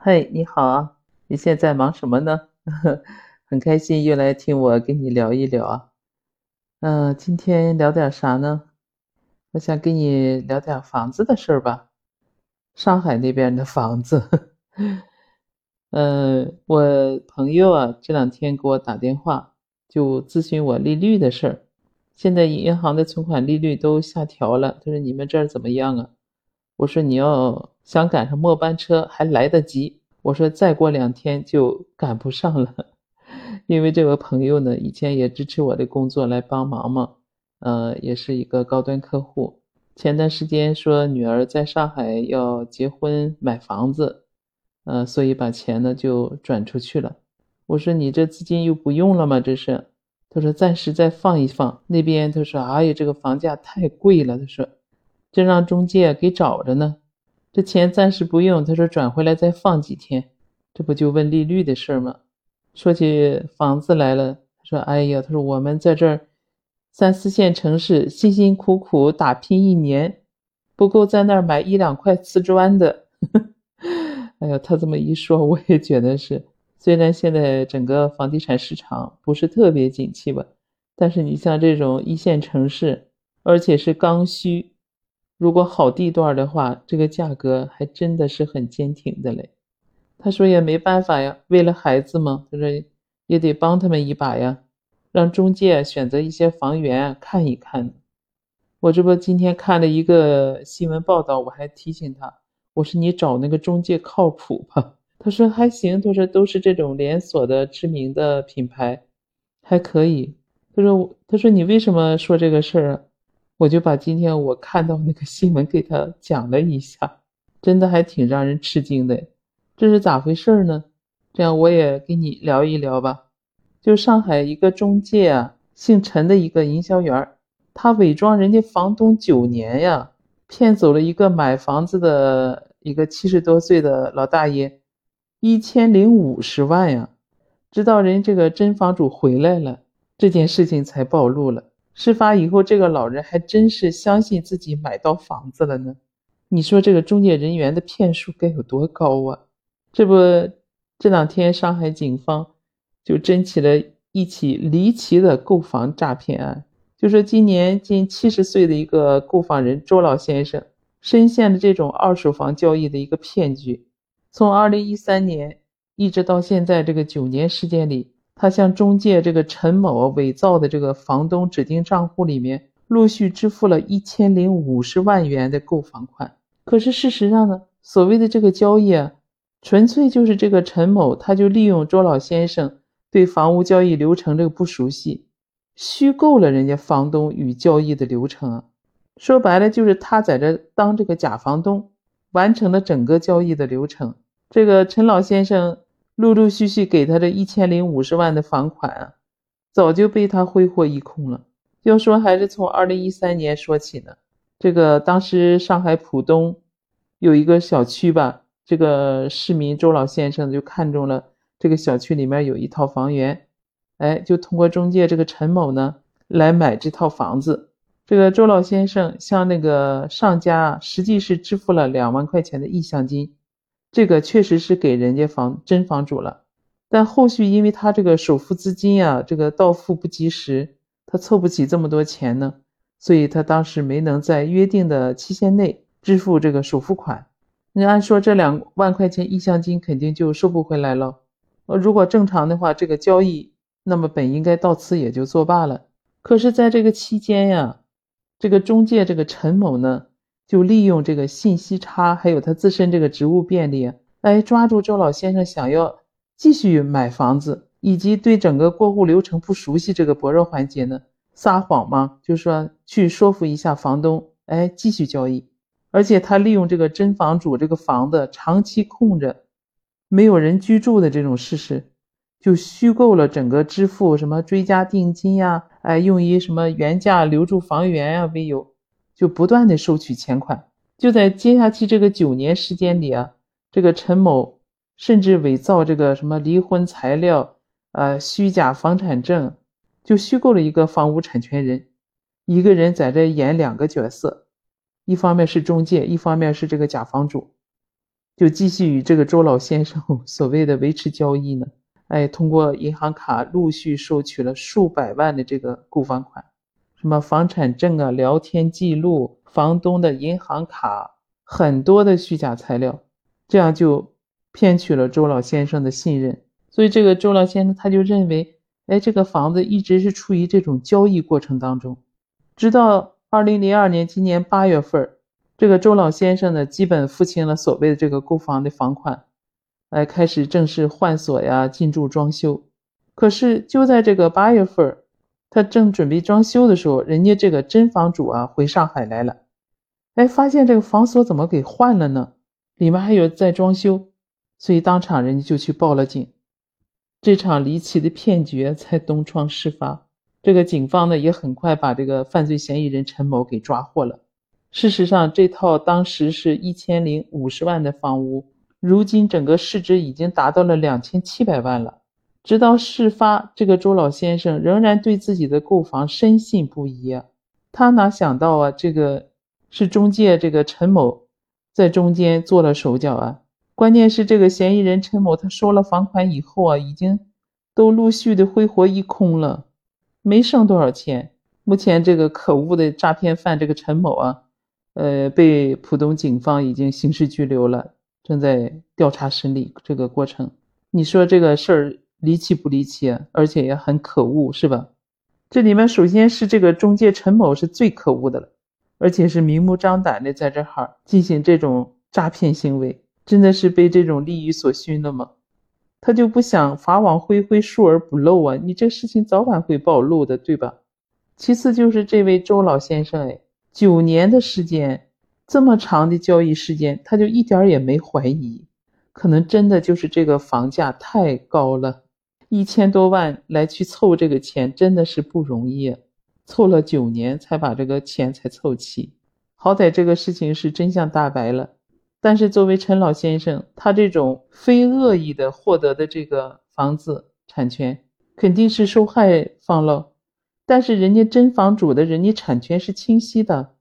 嘿，你好啊！你现在忙什么呢？很开心又来听我跟你聊一聊啊。嗯，今天聊点啥呢？我想跟你聊点房子的事儿吧。上海那边的房子，嗯，我朋友啊这两天给我打电话，就咨询我利率的事儿。现在银行的存款利率都下调了，他说你们这儿怎么样啊？我说你要想赶上末班车还来得及。我说再过两天就赶不上了，因为这位朋友呢以前也支持我的工作来帮忙嘛，呃，也是一个高端客户。前段时间说女儿在上海要结婚买房子，呃，所以把钱呢就转出去了。我说你这资金又不用了吗？这是？他说暂时再放一放。那边他说哎呀这个房价太贵了，他说。这让中介给找着呢，这钱暂时不用。他说转回来再放几天，这不就问利率的事儿吗？说起房子来了，他说：“哎呀，他说我们在这儿三四线城市辛辛苦苦打拼一年，不够在那儿买一两块瓷砖的。”哎呀，他这么一说，我也觉得是。虽然现在整个房地产市场不是特别景气吧，但是你像这种一线城市，而且是刚需。如果好地段的话，这个价格还真的是很坚挺的嘞。他说也没办法呀，为了孩子嘛，他说也得帮他们一把呀，让中介选择一些房源看一看。我这不今天看了一个新闻报道，我还提醒他，我说你找那个中介靠谱吧？他说还行，他说都是这种连锁的知名的品牌，还可以。他说他说你为什么说这个事儿啊？我就把今天我看到那个新闻给他讲了一下，真的还挺让人吃惊的。这是咋回事呢？这样我也跟你聊一聊吧。就上海一个中介啊，姓陈的一个营销员，他伪装人家房东九年呀，骗走了一个买房子的一个七十多岁的老大爷一千零五十万呀。直到人这个真房主回来了，这件事情才暴露了。事发以后，这个老人还真是相信自己买到房子了呢。你说这个中介人员的骗术该有多高啊？这不，这两天上海警方就侦起了一起离奇的购房诈骗案。就说今年近七十岁的一个购房人周老先生，深陷了这种二手房交易的一个骗局。从二零一三年一直到现在这个九年时间里。他向中介这个陈某伪造的这个房东指定账户里面陆续支付了一千零五十万元的购房款。可是事实上呢，所谓的这个交易啊，纯粹就是这个陈某他就利用周老先生对房屋交易流程这个不熟悉，虚构了人家房东与交易的流程啊。说白了就是他在这当这个假房东，完成了整个交易的流程。这个陈老先生。陆陆续续给他这一千零五十万的房款啊，早就被他挥霍一空了。要说还是从二零一三年说起呢。这个当时上海浦东有一个小区吧，这个市民周老先生就看中了这个小区里面有一套房源，哎，就通过中介这个陈某呢来买这套房子。这个周老先生向那个上家实际是支付了两万块钱的意向金。这个确实是给人家房真房主了，但后续因为他这个首付资金呀，这个到付不及时，他凑不起这么多钱呢，所以他当时没能在约定的期限内支付这个首付款。那按说这两万块钱意向金肯定就收不回来了。呃，如果正常的话，这个交易那么本应该到此也就作罢了。可是，在这个期间呀，这个中介这个陈某呢？就利用这个信息差，还有他自身这个职务便利，来抓住周老先生想要继续买房子，以及对整个过户流程不熟悉这个薄弱环节呢，撒谎嘛，就是说去说服一下房东，哎，继续交易。而且他利用这个真房主这个房子长期空着，没有人居住的这种事实，就虚构了整个支付什么追加定金呀，哎，用以什么原价留住房源呀为由。就不断的收取钱款，就在接下去这个九年时间里啊，这个陈某甚至伪造这个什么离婚材料，呃，虚假房产证，就虚构了一个房屋产权人，一个人在这演两个角色，一方面是中介，一方面是这个假房主，就继续与这个周老先生 所谓的维持交易呢。哎，通过银行卡陆续收取了数百万的这个购房款，什么房产证啊、聊天记录、房东的银行卡，很多的虚假材料，这样就骗取了周老先生的信任。所以这个周老先生他就认为，哎，这个房子一直是处于这种交易过程当中，直到二零零二年今年八月份，这个周老先生呢，基本付清了所谓的这个购房的房款。来开始正式换锁呀，进驻装修。可是就在这个八月份，他正准备装修的时候，人家这个真房主啊回上海来了，哎，发现这个房锁怎么给换了呢？里面还有在装修，所以当场人家就去报了警。这场离奇的骗局才东窗事发。这个警方呢也很快把这个犯罪嫌疑人陈某给抓获了。事实上，这套当时是一千零五十万的房屋。如今整个市值已经达到了两千七百万了。直到事发，这个周老先生仍然对自己的购房深信不疑！他哪想到啊，这个是中介这个陈某在中间做了手脚啊！关键是这个嫌疑人陈某，他收了房款以后啊，已经都陆续的挥霍一空了，没剩多少钱。目前这个可恶的诈骗犯这个陈某啊，呃，被浦东警方已经刑事拘留了。正在调查审理这个过程，你说这个事儿离奇不离奇？而且也很可恶，是吧？这里面首先是这个中介陈某是最可恶的了，而且是明目张胆的在这哈进行这种诈骗行为，真的是被这种利益所熏的吗？他就不想法网恢恢，疏而不漏啊？你这事情早晚会暴露的，对吧？其次就是这位周老先生，哎，九年的时间。这么长的交易时间，他就一点也没怀疑，可能真的就是这个房价太高了，一千多万来去凑这个钱真的是不容易，凑了九年才把这个钱才凑齐，好歹这个事情是真相大白了。但是作为陈老先生，他这种非恶意的获得的这个房子产权，肯定是受害方喽。但是人家真房主的人家产权是清晰的。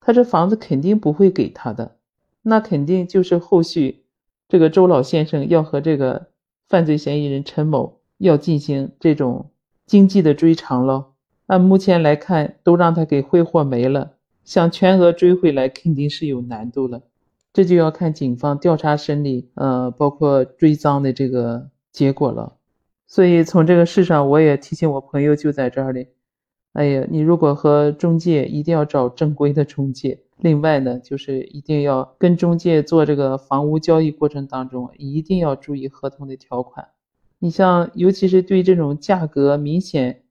他这房子肯定不会给他的，那肯定就是后续这个周老先生要和这个犯罪嫌疑人陈某要进行这种经济的追偿喽。按目前来看，都让他给挥霍没了，想全额追回来肯定是有难度了。这就要看警方调查审理，呃，包括追赃的这个结果了。所以从这个事上，我也提醒我朋友就在这里。哎呀，你如果和中介一定要找正规的中介。另外呢，就是一定要跟中介做这个房屋交易过程当中，一定要注意合同的条款。你像，尤其是对这种价格明显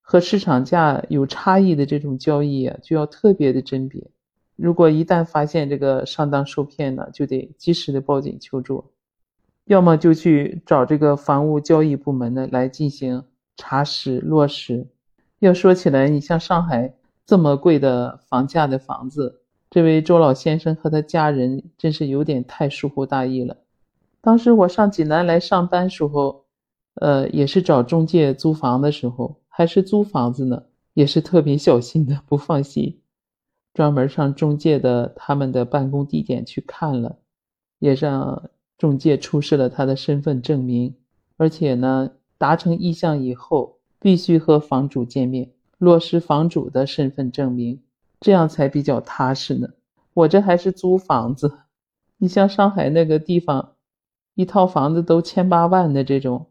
和市场价有差异的这种交易啊，就要特别的甄别。如果一旦发现这个上当受骗呢，就得及时的报警求助，要么就去找这个房屋交易部门呢来进行查实落实。要说起来，你像上海这么贵的房价的房子，这位周老先生和他家人真是有点太疏忽大意了。当时我上济南来上班时候，呃，也是找中介租房的时候，还是租房子呢，也是特别小心的，不放心，专门上中介的他们的办公地点去看了，也让中介出示了他的身份证明，而且呢，达成意向以后。必须和房主见面，落实房主的身份证明，这样才比较踏实呢。我这还是租房子，你像上海那个地方，一套房子都千八万的这种，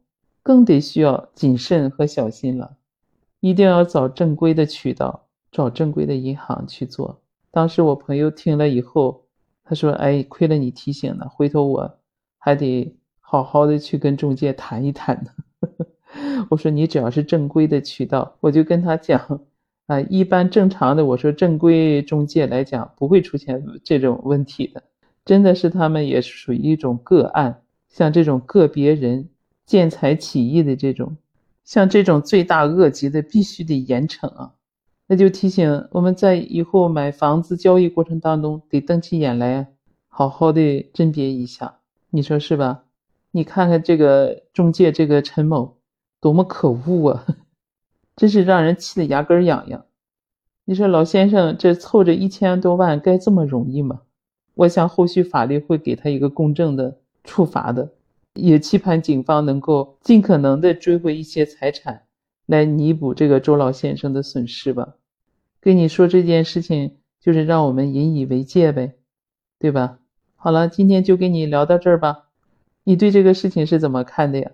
更得需要谨慎和小心了。一定要找正规的渠道，找正规的银行去做。当时我朋友听了以后，他说：“哎，亏了你提醒了，回头我还得好好的去跟中介谈一谈呢。”我说你只要是正规的渠道，我就跟他讲，啊，一般正常的，我说正规中介来讲不会出现这种问题的，真的是他们也是属于一种个案，像这种个别人见财起意的这种，像这种罪大恶极的，必须得严惩啊！那就提醒我们在以后买房子交易过程当中，得瞪起眼来，好好的甄别一下，你说是吧？你看看这个中介这个陈某。多么可恶啊！真是让人气得牙根痒痒。你说老先生这凑着一千多万该这么容易吗？我想后续法律会给他一个公正的处罚的，也期盼警方能够尽可能的追回一些财产，来弥补这个周老先生的损失吧。跟你说这件事情，就是让我们引以为戒呗，对吧？好了，今天就跟你聊到这儿吧。你对这个事情是怎么看的呀？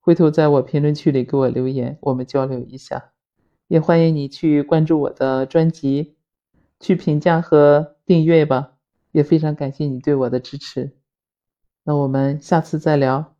回头在我评论区里给我留言，我们交流一下。也欢迎你去关注我的专辑，去评价和订阅吧。也非常感谢你对我的支持。那我们下次再聊。